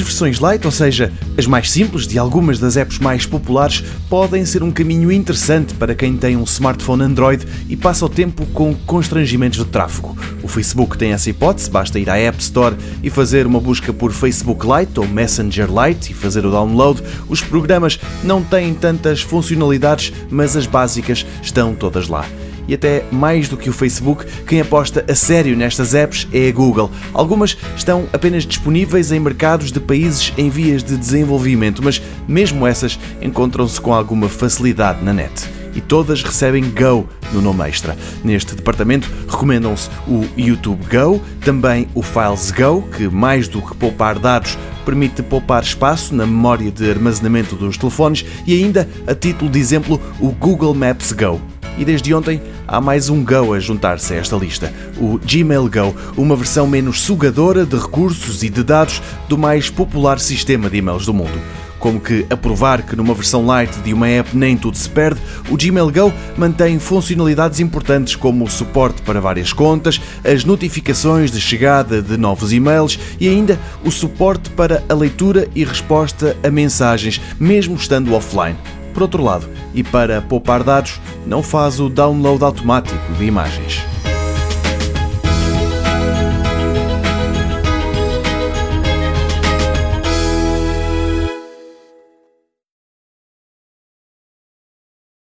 versões light, ou seja, as mais simples de algumas das apps mais populares, podem ser um caminho interessante para quem tem um smartphone Android e passa o tempo com constrangimentos de tráfego. O Facebook tem essa hipótese, basta ir à App Store e fazer uma busca por Facebook Lite ou Messenger Lite e fazer o download. Os programas não têm tantas funcionalidades, mas as básicas estão todas lá e até mais do que o Facebook, quem aposta a sério nestas apps é a Google. Algumas estão apenas disponíveis em mercados de países em vias de desenvolvimento, mas mesmo essas encontram-se com alguma facilidade na net. E todas recebem Go no nome extra. Neste departamento recomendam-se o YouTube Go, também o Files Go, que mais do que poupar dados permite poupar espaço na memória de armazenamento dos telefones e ainda, a título de exemplo, o Google Maps Go. E desde ontem há mais um Go a juntar-se a esta lista: o Gmail Go, uma versão menos sugadora de recursos e de dados do mais popular sistema de e-mails do mundo. Como que a provar que numa versão light de uma app nem tudo se perde, o Gmail Go mantém funcionalidades importantes como o suporte para várias contas, as notificações de chegada de novos e-mails e ainda o suporte para a leitura e resposta a mensagens, mesmo estando offline. Por outro lado, e para poupar dados, não faz o download automático de imagens.